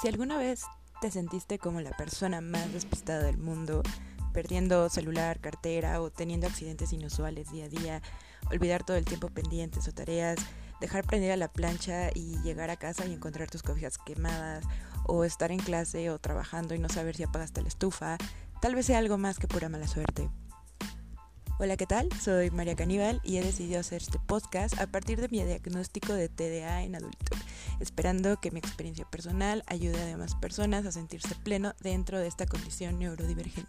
Si alguna vez te sentiste como la persona más despistada del mundo, perdiendo celular, cartera o teniendo accidentes inusuales día a día, olvidar todo el tiempo pendientes o tareas, dejar prendida la plancha y llegar a casa y encontrar tus cobijas quemadas, o estar en clase o trabajando y no saber si apagaste la estufa, tal vez sea algo más que pura mala suerte. Hola, ¿qué tal? Soy María Caníbal y he decidido hacer este podcast a partir de mi diagnóstico de TDA en adulto, esperando que mi experiencia personal ayude a demás personas a sentirse pleno dentro de esta condición neurodivergente.